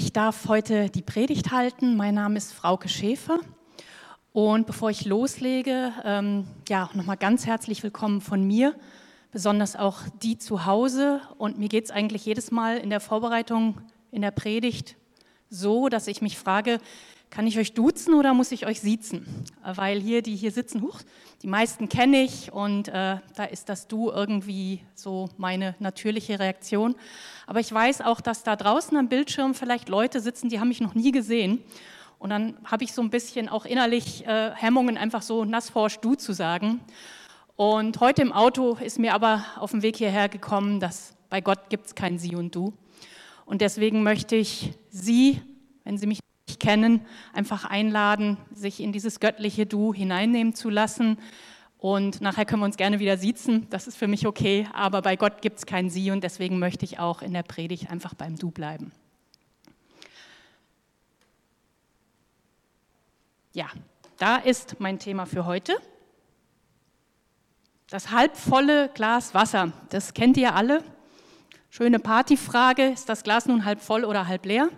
Ich darf heute die Predigt halten. Mein Name ist Frauke Schäfer. Und bevor ich loslege, ähm, ja, nochmal ganz herzlich willkommen von mir, besonders auch die zu Hause. Und mir geht es eigentlich jedes Mal in der Vorbereitung, in der Predigt so, dass ich mich frage, kann ich euch duzen oder muss ich euch siezen? Weil hier, die hier sitzen, huch, die meisten kenne ich und äh, da ist das Du irgendwie so meine natürliche Reaktion. Aber ich weiß auch, dass da draußen am Bildschirm vielleicht Leute sitzen, die haben mich noch nie gesehen. Und dann habe ich so ein bisschen auch innerlich äh, Hemmungen, einfach so nassforsch Du zu sagen. Und heute im Auto ist mir aber auf dem Weg hierher gekommen, dass bei Gott gibt es kein Sie und Du. Und deswegen möchte ich Sie, wenn Sie mich kennen, einfach einladen, sich in dieses göttliche Du hineinnehmen zu lassen. Und nachher können wir uns gerne wieder siezen, das ist für mich okay, aber bei Gott gibt es kein Sie und deswegen möchte ich auch in der Predigt einfach beim Du bleiben. Ja, da ist mein Thema für heute. Das halbvolle Glas Wasser, das kennt ihr alle. Schöne Partyfrage, ist das Glas nun halb voll oder halb leer?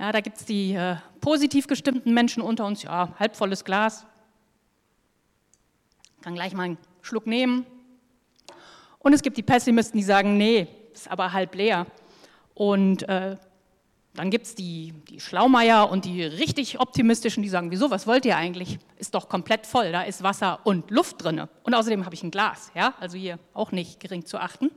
Ja, da gibt es die äh, positiv gestimmten Menschen unter uns, ja, halbvolles Glas. Kann gleich mal einen Schluck nehmen. Und es gibt die Pessimisten, die sagen, nee, ist aber halb leer. Und äh, dann gibt es die, die Schlaumeier und die richtig optimistischen, die sagen, wieso, was wollt ihr eigentlich? Ist doch komplett voll, da ist Wasser und Luft drin. Und außerdem habe ich ein Glas, ja, also hier auch nicht gering zu achten.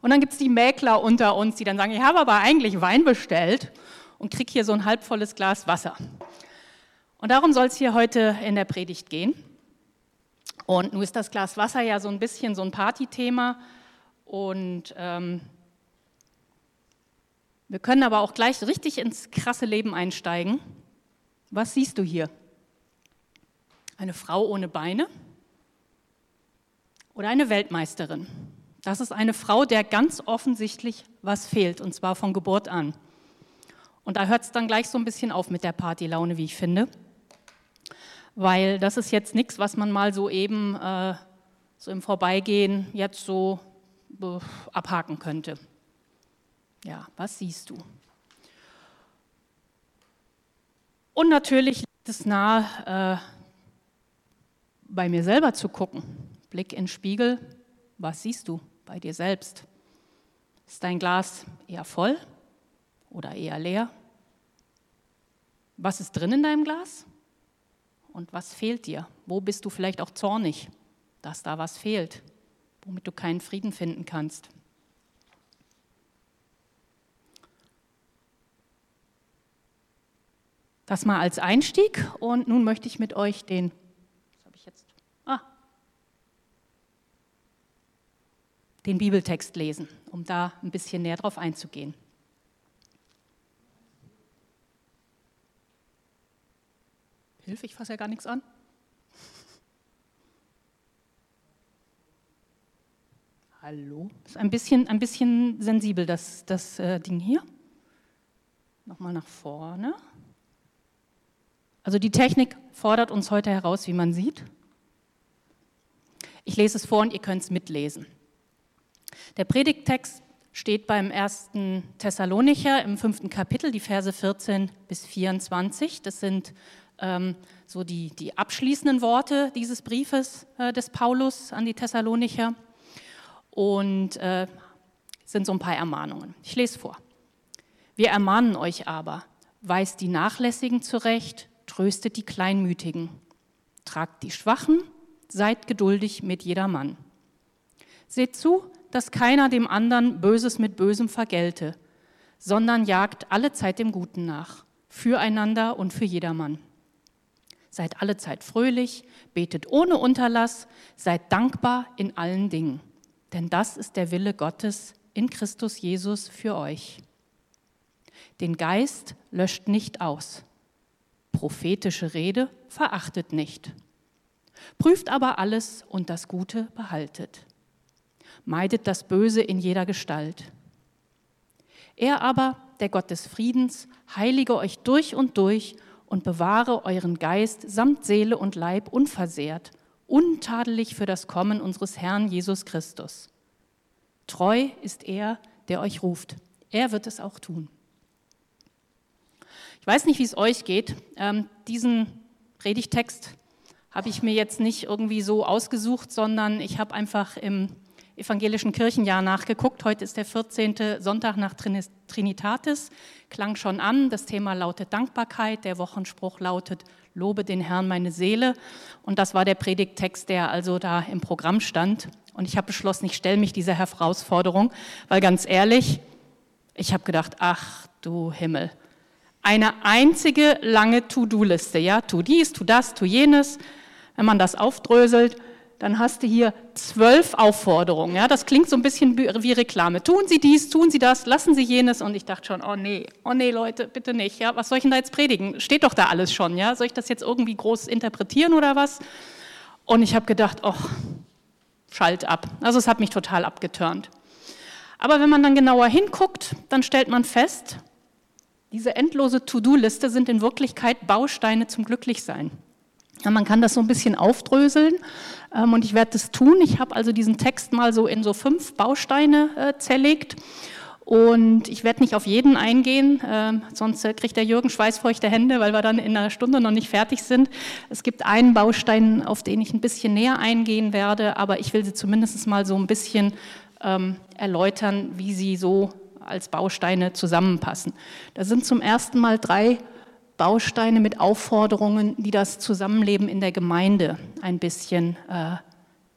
Und dann gibt es die Mäkler unter uns, die dann sagen, ich habe aber eigentlich Wein bestellt und kriege hier so ein halbvolles Glas Wasser. Und darum soll es hier heute in der Predigt gehen. Und nun ist das Glas Wasser ja so ein bisschen so ein Partythema. Und ähm, wir können aber auch gleich richtig ins krasse Leben einsteigen. Was siehst du hier? Eine Frau ohne Beine oder eine Weltmeisterin? Das ist eine Frau, der ganz offensichtlich was fehlt, und zwar von Geburt an. Und da hört es dann gleich so ein bisschen auf mit der Partylaune, wie ich finde. Weil das ist jetzt nichts, was man mal so eben äh, so im Vorbeigehen jetzt so äh, abhaken könnte. Ja, was siehst du? Und natürlich liegt es nahe, äh, bei mir selber zu gucken. Blick in den Spiegel, was siehst du bei dir selbst? Ist dein Glas eher voll oder eher leer? Was ist drin in deinem Glas? Und was fehlt dir? Wo bist du vielleicht auch zornig, dass da was fehlt, womit du keinen Frieden finden kannst? Das mal als Einstieg und nun möchte ich mit euch den, was habe ich jetzt? Ah, den Bibeltext lesen, um da ein bisschen näher drauf einzugehen. Hilfe, ich fasse ja gar nichts an. Hallo? Ist ein bisschen, ein bisschen sensibel, das, das äh, Ding hier. Nochmal nach vorne. Also die Technik fordert uns heute heraus, wie man sieht. Ich lese es vor und ihr könnt es mitlesen. Der Predigttext steht beim ersten Thessalonicher im fünften Kapitel, die Verse 14 bis 24. Das sind ähm, so die, die abschließenden Worte dieses Briefes äh, des Paulus an die Thessalonicher und äh, sind so ein paar Ermahnungen. Ich lese vor. Wir ermahnen euch aber, weist die Nachlässigen zurecht, tröstet die Kleinmütigen, tragt die Schwachen, seid geduldig mit jedermann. Seht zu, dass keiner dem anderen Böses mit Bösem vergelte, sondern jagt alle Zeit dem Guten nach, füreinander und für jedermann. Seid alle Zeit fröhlich, betet ohne Unterlass, seid dankbar in allen Dingen. Denn das ist der Wille Gottes in Christus Jesus für euch. Den Geist löscht nicht aus. Prophetische Rede verachtet nicht. Prüft aber alles und das Gute behaltet. Meidet das Böse in jeder Gestalt. Er aber, der Gott des Friedens, heilige euch durch und durch und bewahre euren Geist samt Seele und Leib unversehrt, untadelig für das Kommen unseres Herrn Jesus Christus. Treu ist er, der euch ruft. Er wird es auch tun. Ich weiß nicht, wie es euch geht. Ähm, diesen Predigtext habe ich mir jetzt nicht irgendwie so ausgesucht, sondern ich habe einfach im evangelischen Kirchenjahr nachgeguckt. Heute ist der 14. Sonntag nach Trinitatis. Klang schon an. Das Thema lautet Dankbarkeit. Der Wochenspruch lautet Lobe den Herrn meine Seele. Und das war der Predigttext, der also da im Programm stand. Und ich habe beschlossen, ich stelle mich dieser Herausforderung, weil ganz ehrlich, ich habe gedacht, ach du Himmel, eine einzige lange To-Do-Liste, ja, tu dies, tu das, tu jenes. Wenn man das aufdröselt, dann hast du hier zwölf Aufforderungen. Ja, das klingt so ein bisschen wie Reklame. Tun Sie dies, tun Sie das, lassen Sie jenes. Und ich dachte schon, oh nee, oh nee, Leute, bitte nicht. Ja, was soll ich denn da jetzt predigen? Steht doch da alles schon. Ja, soll ich das jetzt irgendwie groß interpretieren oder was? Und ich habe gedacht, oh, schalt ab. Also es hat mich total abgeturnt. Aber wenn man dann genauer hinguckt, dann stellt man fest, diese endlose To-Do-Liste sind in Wirklichkeit Bausteine zum Glücklichsein. Ja, man kann das so ein bisschen aufdröseln und ich werde das tun. Ich habe also diesen Text mal so in so fünf Bausteine äh, zerlegt und ich werde nicht auf jeden eingehen, äh, sonst äh, kriegt der Jürgen schweißfeuchte Hände, weil wir dann in einer Stunde noch nicht fertig sind. Es gibt einen Baustein, auf den ich ein bisschen näher eingehen werde, aber ich will sie zumindest mal so ein bisschen ähm, erläutern, wie sie so als Bausteine zusammenpassen. Da sind zum ersten Mal drei Bausteine mit Aufforderungen, die das Zusammenleben in der Gemeinde ein bisschen äh,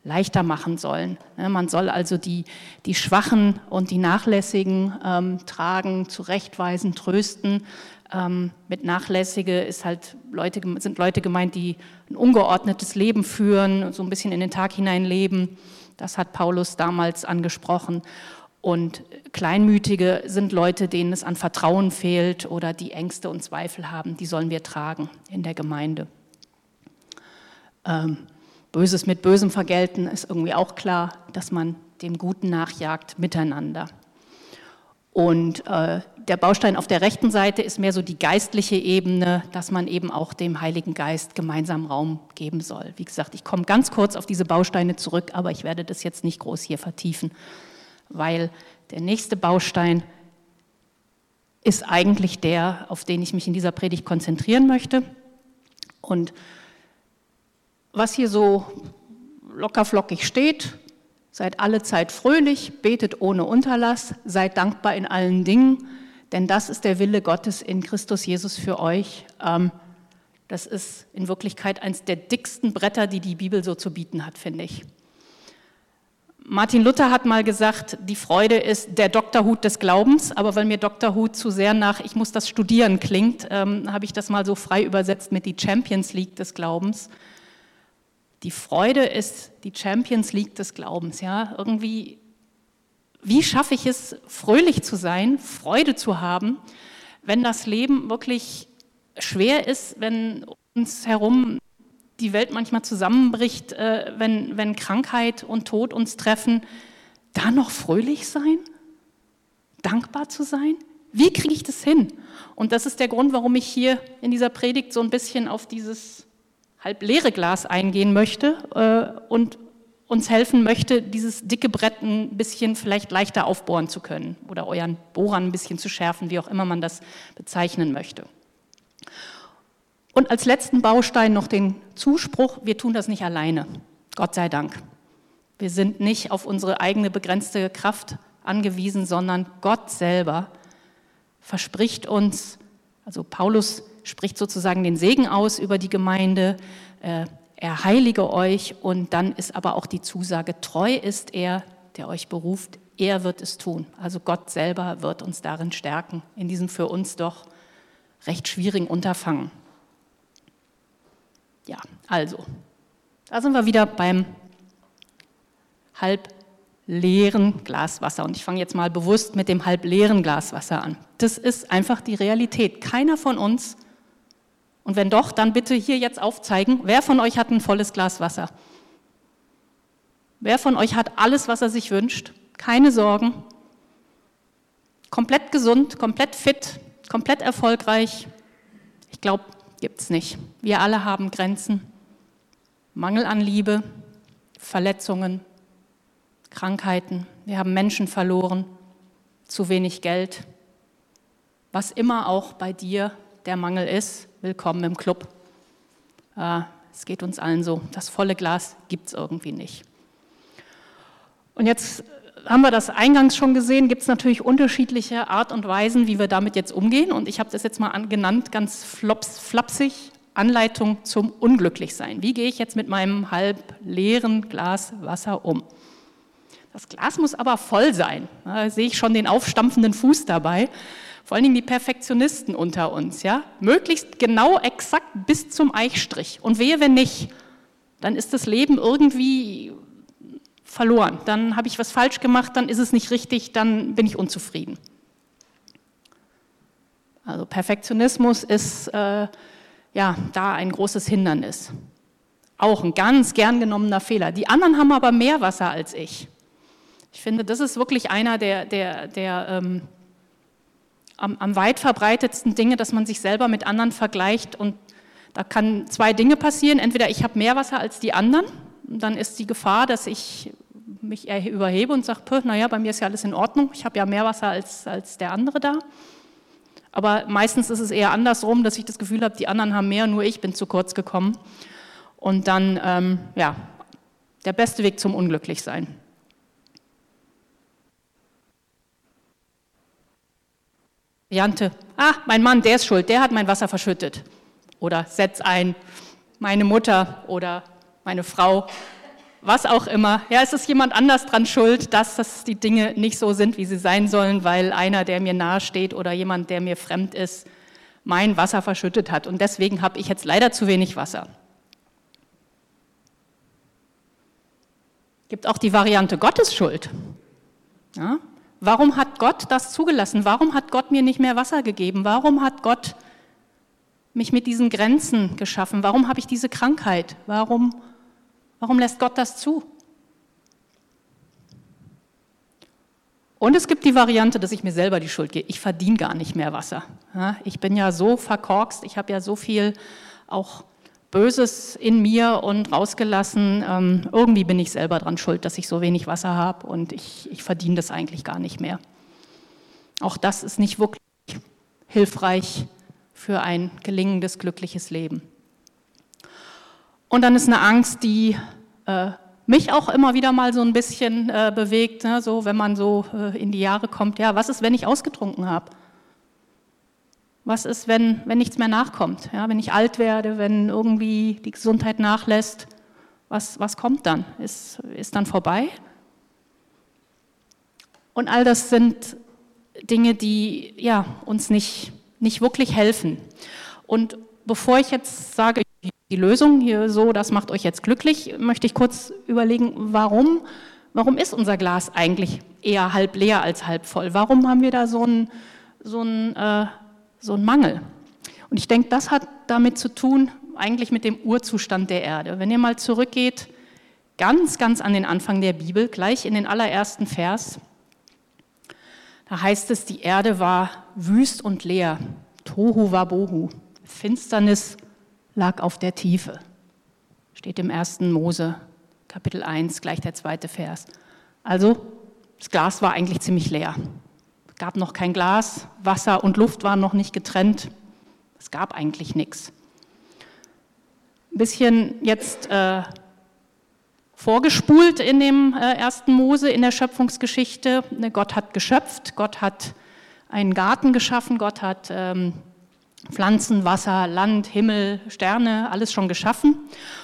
leichter machen sollen. Ja, man soll also die, die Schwachen und die Nachlässigen ähm, tragen, zurechtweisen, trösten. Ähm, mit Nachlässige ist halt Leute, sind Leute gemeint, die ein ungeordnetes Leben führen, so ein bisschen in den Tag hinein leben. Das hat Paulus damals angesprochen. Und Kleinmütige sind Leute, denen es an Vertrauen fehlt oder die Ängste und Zweifel haben. Die sollen wir tragen in der Gemeinde. Ähm, Böses mit Bösem vergelten ist irgendwie auch klar, dass man dem Guten nachjagt miteinander. Und äh, der Baustein auf der rechten Seite ist mehr so die geistliche Ebene, dass man eben auch dem Heiligen Geist gemeinsam Raum geben soll. Wie gesagt, ich komme ganz kurz auf diese Bausteine zurück, aber ich werde das jetzt nicht groß hier vertiefen weil der nächste Baustein ist eigentlich der, auf den ich mich in dieser Predigt konzentrieren möchte. Und was hier so lockerflockig steht, seid alle Zeit fröhlich, betet ohne Unterlass, seid dankbar in allen Dingen, denn das ist der Wille Gottes in Christus Jesus für euch. Ähm, das ist in Wirklichkeit eines der dicksten Bretter, die die Bibel so zu bieten hat, finde ich. Martin Luther hat mal gesagt, die Freude ist der Doktorhut des Glaubens, aber weil mir Doktorhut zu sehr nach ich muss das studieren klingt, ähm, habe ich das mal so frei übersetzt mit die Champions League des Glaubens. Die Freude ist die Champions League des Glaubens, ja, irgendwie wie schaffe ich es fröhlich zu sein, Freude zu haben, wenn das Leben wirklich schwer ist, wenn uns herum die Welt manchmal zusammenbricht, äh, wenn, wenn Krankheit und Tod uns treffen, da noch fröhlich sein? Dankbar zu sein? Wie kriege ich das hin? Und das ist der Grund, warum ich hier in dieser Predigt so ein bisschen auf dieses halb leere Glas eingehen möchte äh, und uns helfen möchte, dieses dicke Brett ein bisschen vielleicht leichter aufbohren zu können oder euren Bohrern ein bisschen zu schärfen, wie auch immer man das bezeichnen möchte. Und als letzten Baustein noch den Zuspruch, wir tun das nicht alleine, Gott sei Dank. Wir sind nicht auf unsere eigene begrenzte Kraft angewiesen, sondern Gott selber verspricht uns, also Paulus spricht sozusagen den Segen aus über die Gemeinde, äh, er heilige euch und dann ist aber auch die Zusage, treu ist er, der euch beruft, er wird es tun. Also Gott selber wird uns darin stärken, in diesem für uns doch recht schwierigen Unterfangen. Ja, also, da sind wir wieder beim halb leeren Glas Wasser. Und ich fange jetzt mal bewusst mit dem halb leeren Glas Wasser an. Das ist einfach die Realität. Keiner von uns, und wenn doch, dann bitte hier jetzt aufzeigen, wer von euch hat ein volles Glas Wasser? Wer von euch hat alles, was er sich wünscht? Keine Sorgen. Komplett gesund, komplett fit, komplett erfolgreich. Ich glaube, gibt es nicht. Wir alle haben Grenzen. Mangel an Liebe, Verletzungen, Krankheiten. Wir haben Menschen verloren, zu wenig Geld. Was immer auch bei dir der Mangel ist, willkommen im Club. Äh, es geht uns allen so. Das volle Glas gibt es irgendwie nicht. Und jetzt haben wir das eingangs schon gesehen, gibt es natürlich unterschiedliche Art und Weisen, wie wir damit jetzt umgehen. Und ich habe das jetzt mal genannt, ganz flops, flapsig, Anleitung zum Unglücklichsein. Wie gehe ich jetzt mit meinem halb leeren Glas Wasser um? Das Glas muss aber voll sein. Da sehe ich schon den aufstampfenden Fuß dabei. Vor allen Dingen die Perfektionisten unter uns. Ja? Möglichst genau, exakt bis zum Eichstrich. Und wehe, wenn nicht, dann ist das Leben irgendwie verloren. Dann habe ich was falsch gemacht, dann ist es nicht richtig, dann bin ich unzufrieden. Also Perfektionismus ist äh, ja da ein großes Hindernis. Auch ein ganz gern genommener Fehler. Die anderen haben aber mehr Wasser als ich. Ich finde, das ist wirklich einer der, der, der ähm, am, am weit verbreitetsten Dinge, dass man sich selber mit anderen vergleicht und da kann zwei Dinge passieren. Entweder ich habe mehr Wasser als die anderen, dann ist die Gefahr, dass ich mich überhebe und sage, naja, bei mir ist ja alles in Ordnung, ich habe ja mehr Wasser als, als der andere da. Aber meistens ist es eher andersrum, dass ich das Gefühl habe, die anderen haben mehr, nur ich bin zu kurz gekommen. Und dann, ähm, ja, der beste Weg zum Unglücklichsein. Variante, ah, mein Mann, der ist schuld, der hat mein Wasser verschüttet. Oder setz ein, meine Mutter oder meine Frau, was auch immer. Ja, es ist jemand anders dran schuld, dass das die Dinge nicht so sind, wie sie sein sollen, weil einer, der mir nahe steht oder jemand, der mir fremd ist, mein Wasser verschüttet hat. Und deswegen habe ich jetzt leider zu wenig Wasser. Gibt auch die Variante Gottes Schuld. Ja, Warum hat Gott das zugelassen? Warum hat Gott mir nicht mehr Wasser gegeben? Warum hat Gott mich mit diesen Grenzen geschaffen? Warum habe ich diese Krankheit? Warum, warum lässt Gott das zu? Und es gibt die Variante, dass ich mir selber die Schuld gebe. Ich verdiene gar nicht mehr Wasser. ich bin ja so verkorkst, ich habe ja so viel auch Böses in mir und rausgelassen. Ähm, irgendwie bin ich selber dran schuld, dass ich so wenig Wasser habe und ich, ich verdiene das eigentlich gar nicht mehr. Auch das ist nicht wirklich hilfreich für ein gelingendes, glückliches Leben. Und dann ist eine Angst, die äh, mich auch immer wieder mal so ein bisschen äh, bewegt, ne? so wenn man so äh, in die Jahre kommt, ja, was ist, wenn ich ausgetrunken habe? Was ist, wenn, wenn nichts mehr nachkommt? Ja, wenn ich alt werde, wenn irgendwie die Gesundheit nachlässt, was, was kommt dann? Ist, ist dann vorbei? Und all das sind Dinge, die ja, uns nicht, nicht wirklich helfen. Und bevor ich jetzt sage, die Lösung hier so, das macht euch jetzt glücklich, möchte ich kurz überlegen, warum, warum ist unser Glas eigentlich eher halb leer als halb voll? Warum haben wir da so ein, so äh, so Mangel. Und ich denke, das hat damit zu tun, eigentlich mit dem Urzustand der Erde. Wenn ihr mal zurückgeht, ganz, ganz an den Anfang der Bibel, gleich in den allerersten Vers, da heißt es, die Erde war wüst und leer, Tohu Wabohu, Finsternis lag auf der Tiefe. Steht im ersten Mose, Kapitel 1, gleich der zweite Vers. Also, das Glas war eigentlich ziemlich leer gab noch kein Glas, Wasser und Luft waren noch nicht getrennt. Es gab eigentlich nichts. Ein bisschen jetzt äh, vorgespult in dem äh, ersten Mose, in der Schöpfungsgeschichte. Ne, Gott hat geschöpft, Gott hat einen Garten geschaffen, Gott hat ähm, Pflanzen, Wasser, Land, Himmel, Sterne, alles schon geschaffen.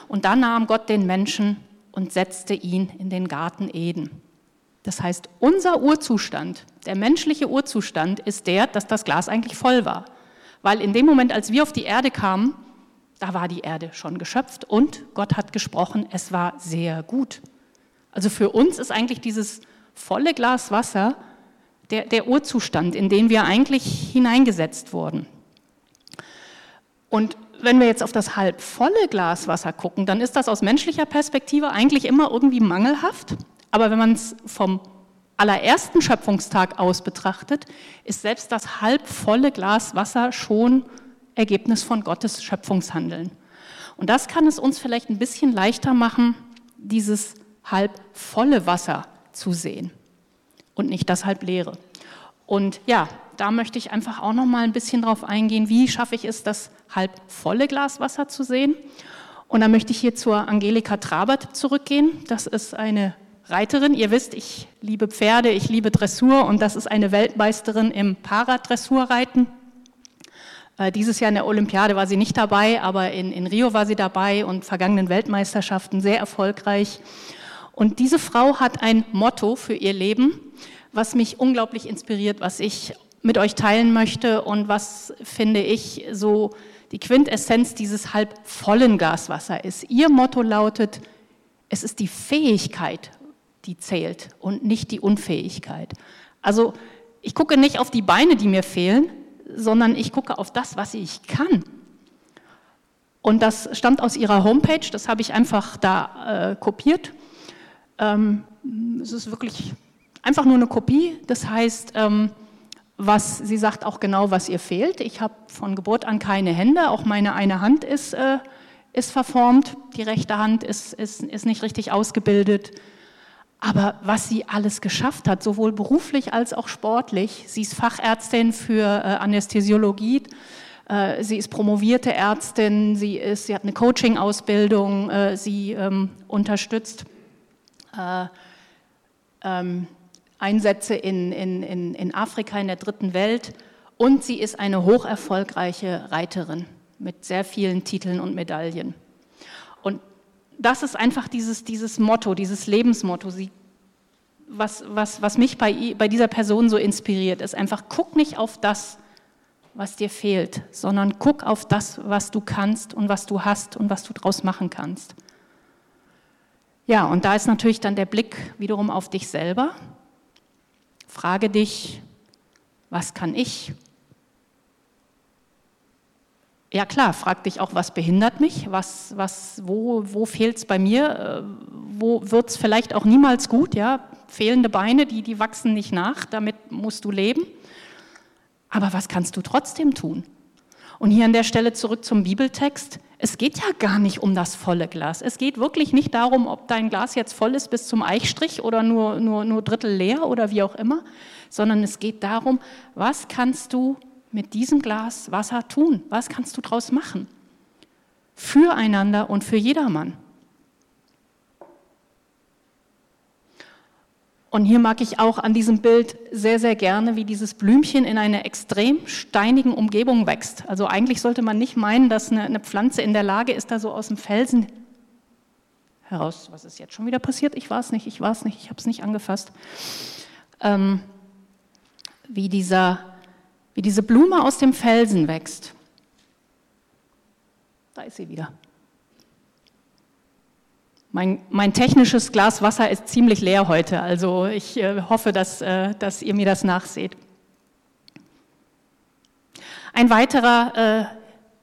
Und dann nahm Gott den Menschen und setzte ihn in den Garten Eden. Das heißt, unser Urzustand, der menschliche Urzustand ist der, dass das Glas eigentlich voll war. Weil in dem Moment, als wir auf die Erde kamen, da war die Erde schon geschöpft und Gott hat gesprochen, es war sehr gut. Also für uns ist eigentlich dieses volle Glas Wasser der, der Urzustand, in den wir eigentlich hineingesetzt wurden. Und wenn wir jetzt auf das halb volle Glas Wasser gucken, dann ist das aus menschlicher Perspektive eigentlich immer irgendwie mangelhaft. Aber wenn man es vom allerersten Schöpfungstag aus betrachtet, ist selbst das halbvolle Glas Wasser schon Ergebnis von Gottes Schöpfungshandeln. Und das kann es uns vielleicht ein bisschen leichter machen, dieses halbvolle Wasser zu sehen und nicht das halbleere. Und ja, da möchte ich einfach auch noch mal ein bisschen drauf eingehen, wie schaffe ich es, das halb volle Glas Wasser zu sehen. Und dann möchte ich hier zur Angelika Trabert zurückgehen. Das ist eine Reiterin. Ihr wisst, ich liebe Pferde, ich liebe Dressur und das ist eine Weltmeisterin im Paradressurreiten. Äh, dieses Jahr in der Olympiade war sie nicht dabei, aber in, in Rio war sie dabei und vergangenen Weltmeisterschaften sehr erfolgreich. Und diese Frau hat ein Motto für ihr Leben, was mich unglaublich inspiriert, was ich mit euch teilen möchte und was, finde ich, so die Quintessenz dieses halb vollen Gaswasser ist. Ihr Motto lautet, es ist die Fähigkeit, die zählt und nicht die Unfähigkeit. Also ich gucke nicht auf die Beine, die mir fehlen, sondern ich gucke auf das, was ich kann. Und das stammt aus ihrer Homepage, das habe ich einfach da äh, kopiert. Ähm, es ist wirklich einfach nur eine Kopie, das heißt, ähm, was sie sagt auch genau, was ihr fehlt. Ich habe von Geburt an keine Hände, auch meine eine Hand ist, äh, ist verformt, die rechte Hand ist, ist, ist nicht richtig ausgebildet. Aber was sie alles geschafft hat, sowohl beruflich als auch sportlich, sie ist Fachärztin für äh, Anästhesiologie, äh, sie ist promovierte Ärztin, sie, ist, sie hat eine Coaching-Ausbildung, äh, sie ähm, unterstützt äh, ähm, Einsätze in, in, in, in Afrika, in der dritten Welt. Und sie ist eine hocherfolgreiche Reiterin mit sehr vielen Titeln und Medaillen. Und das ist einfach dieses, dieses Motto, dieses Lebensmotto, sie, was, was, was mich bei, bei dieser Person so inspiriert, ist einfach, guck nicht auf das, was dir fehlt, sondern guck auf das, was du kannst und was du hast und was du daraus machen kannst. Ja, und da ist natürlich dann der Blick wiederum auf dich selber Frage dich, was kann ich? Ja klar, frag dich auch, was behindert mich, was, was, wo, wo fehlt es bei mir, äh, wo wird es vielleicht auch niemals gut, ja, fehlende Beine, die, die wachsen nicht nach, damit musst du leben. Aber was kannst du trotzdem tun? Und hier an der Stelle zurück zum Bibeltext. Es geht ja gar nicht um das volle Glas. Es geht wirklich nicht darum, ob dein Glas jetzt voll ist bis zum Eichstrich oder nur, nur, nur Drittel leer oder wie auch immer, sondern es geht darum, was kannst du mit diesem Glas Wasser tun? Was kannst du daraus machen? Füreinander und für jedermann. Und hier mag ich auch an diesem Bild sehr, sehr gerne, wie dieses Blümchen in einer extrem steinigen Umgebung wächst. Also eigentlich sollte man nicht meinen, dass eine, eine Pflanze in der Lage ist, da so aus dem Felsen heraus. Was ist jetzt schon wieder passiert? Ich weiß nicht, ich weiß nicht, ich habe es nicht angefasst. Ähm, wie, dieser, wie diese Blume aus dem Felsen wächst. Da ist sie wieder. Mein, mein, technisches Glas Wasser ist ziemlich leer heute, also ich äh, hoffe, dass, äh, dass, ihr mir das nachseht. Ein weiterer äh,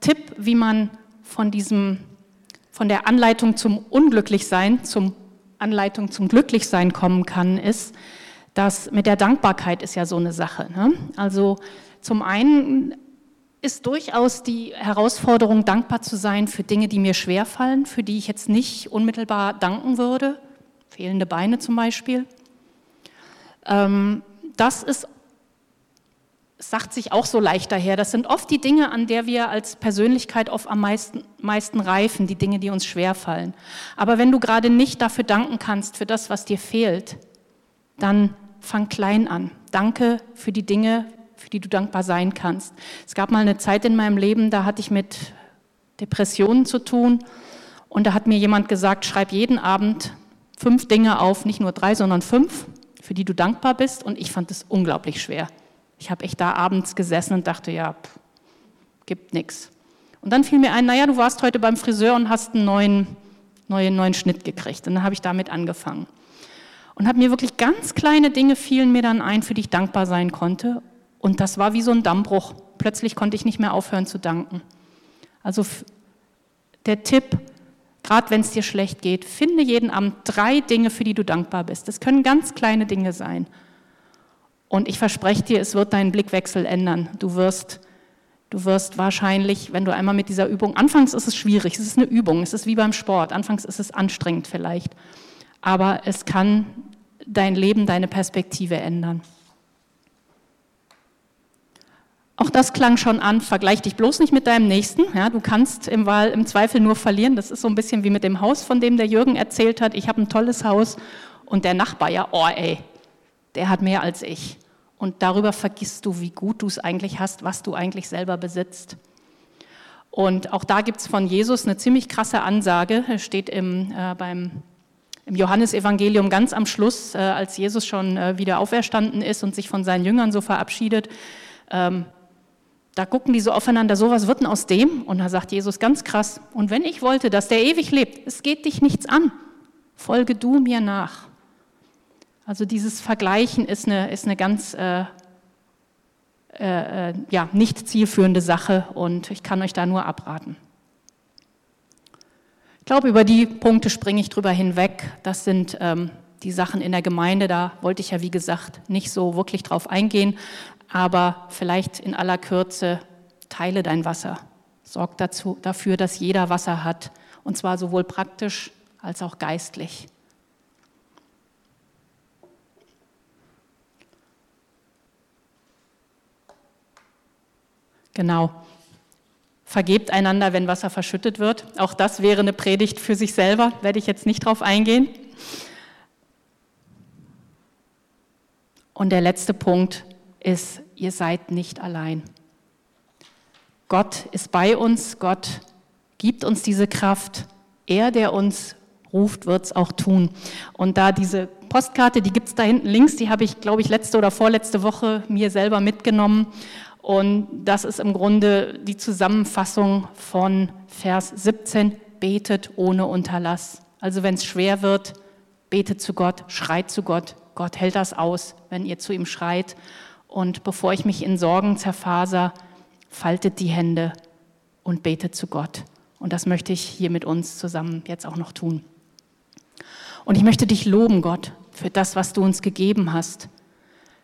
Tipp, wie man von, diesem, von der Anleitung zum Unglücklichsein zum Anleitung zum Glücklichsein kommen kann, ist, dass mit der Dankbarkeit ist ja so eine Sache. Ne? Also zum einen ist durchaus die Herausforderung, dankbar zu sein für Dinge, die mir schwerfallen, für die ich jetzt nicht unmittelbar danken würde, fehlende Beine zum Beispiel. Ähm, das ist, sagt sich auch so leicht daher. Das sind oft die Dinge, an der wir als Persönlichkeit oft am meisten, meisten reifen, die Dinge, die uns schwerfallen. Aber wenn du gerade nicht dafür danken kannst, für das, was dir fehlt, dann fang klein an. Danke für die Dinge, für die du dankbar sein kannst. Es gab mal eine Zeit in meinem Leben, da hatte ich mit Depressionen zu tun und da hat mir jemand gesagt, schreib jeden Abend fünf Dinge auf, nicht nur drei, sondern fünf, für die du dankbar bist und ich fand es unglaublich schwer. Ich habe echt da abends gesessen und dachte, ja, pff, gibt nichts. Und dann fiel mir ein, naja, du warst heute beim Friseur und hast einen neuen, neuen, neuen Schnitt gekriegt. Und dann habe ich damit angefangen. Und habe mir wirklich ganz kleine Dinge fielen mir dann ein, für die ich dankbar sein konnte. Und das war wie so ein Dammbruch. Plötzlich konnte ich nicht mehr aufhören zu danken. Also der Tipp, gerade wenn es dir schlecht geht, finde jeden Abend drei Dinge, für die du dankbar bist. Das können ganz kleine Dinge sein. Und ich verspreche dir, es wird deinen Blickwechsel ändern. Du wirst, du wirst wahrscheinlich, wenn du einmal mit dieser Übung, anfangs ist es schwierig, es ist eine Übung, es ist wie beim Sport, anfangs ist es anstrengend vielleicht, aber es kann dein Leben, deine Perspektive ändern. Auch das klang schon an, vergleich dich bloß nicht mit deinem Nächsten. Ja, du kannst im, Wahl, im Zweifel nur verlieren. Das ist so ein bisschen wie mit dem Haus, von dem der Jürgen erzählt hat. Ich habe ein tolles Haus und der Nachbar, ja, oh ey, der hat mehr als ich. Und darüber vergisst du, wie gut du es eigentlich hast, was du eigentlich selber besitzt. Und auch da gibt es von Jesus eine ziemlich krasse Ansage, steht im, äh, beim, im Johannesevangelium ganz am Schluss, äh, als Jesus schon äh, wieder auferstanden ist und sich von seinen Jüngern so verabschiedet. Ähm, da gucken die so aufeinander, so was wird denn aus dem? Und da sagt Jesus ganz krass, und wenn ich wollte, dass der ewig lebt, es geht dich nichts an, folge du mir nach. Also dieses Vergleichen ist eine, ist eine ganz äh, äh, äh, ja, nicht zielführende Sache und ich kann euch da nur abraten. Ich glaube, über die Punkte springe ich drüber hinweg. Das sind ähm, die Sachen in der Gemeinde, da wollte ich ja, wie gesagt, nicht so wirklich drauf eingehen aber vielleicht in aller Kürze, teile dein Wasser. Sorg dazu, dafür, dass jeder Wasser hat, und zwar sowohl praktisch als auch geistlich. Genau. Vergebt einander, wenn Wasser verschüttet wird. Auch das wäre eine Predigt für sich selber, werde ich jetzt nicht drauf eingehen. Und der letzte Punkt ist, ihr seid nicht allein. Gott ist bei uns, Gott gibt uns diese Kraft. Er, der uns ruft, wird es auch tun. Und da diese Postkarte, die gibt es da hinten links, die habe ich, glaube ich, letzte oder vorletzte Woche mir selber mitgenommen. Und das ist im Grunde die Zusammenfassung von Vers 17, betet ohne Unterlass. Also wenn es schwer wird, betet zu Gott, schreit zu Gott. Gott hält das aus, wenn ihr zu ihm schreit. Und bevor ich mich in Sorgen zerfaser, faltet die Hände und betet zu Gott. Und das möchte ich hier mit uns zusammen jetzt auch noch tun. Und ich möchte dich loben, Gott, für das, was du uns gegeben hast.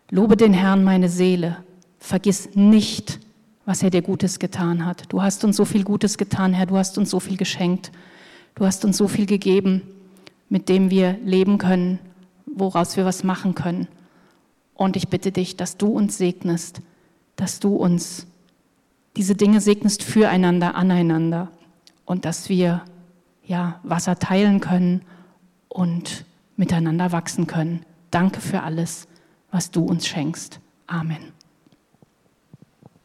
Lobe den Herrn, meine Seele. Vergiss nicht, was er dir Gutes getan hat. Du hast uns so viel Gutes getan, Herr. Du hast uns so viel geschenkt. Du hast uns so viel gegeben, mit dem wir leben können, woraus wir was machen können. Und ich bitte dich, dass du uns segnest, dass du uns diese Dinge segnest füreinander, aneinander und dass wir ja, Wasser teilen können und miteinander wachsen können. Danke für alles, was du uns schenkst. Amen.